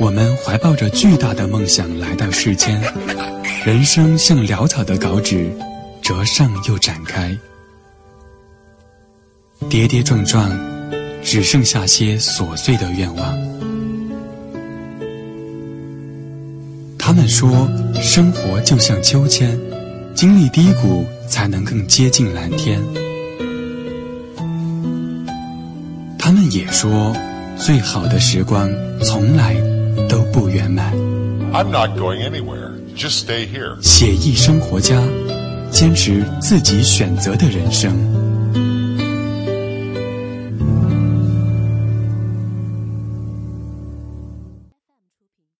我们怀抱着巨大的梦想来到世间，人生像潦草的稿纸，折上又展开，跌跌撞撞，只剩下些琐碎的愿望。他们说，生活就像秋千，经历低谷才能更接近蓝天。他们也说，最好的时光从来圆满。I'm not going anywhere. Just stay here. 写意生活家，坚持自己选择的人生。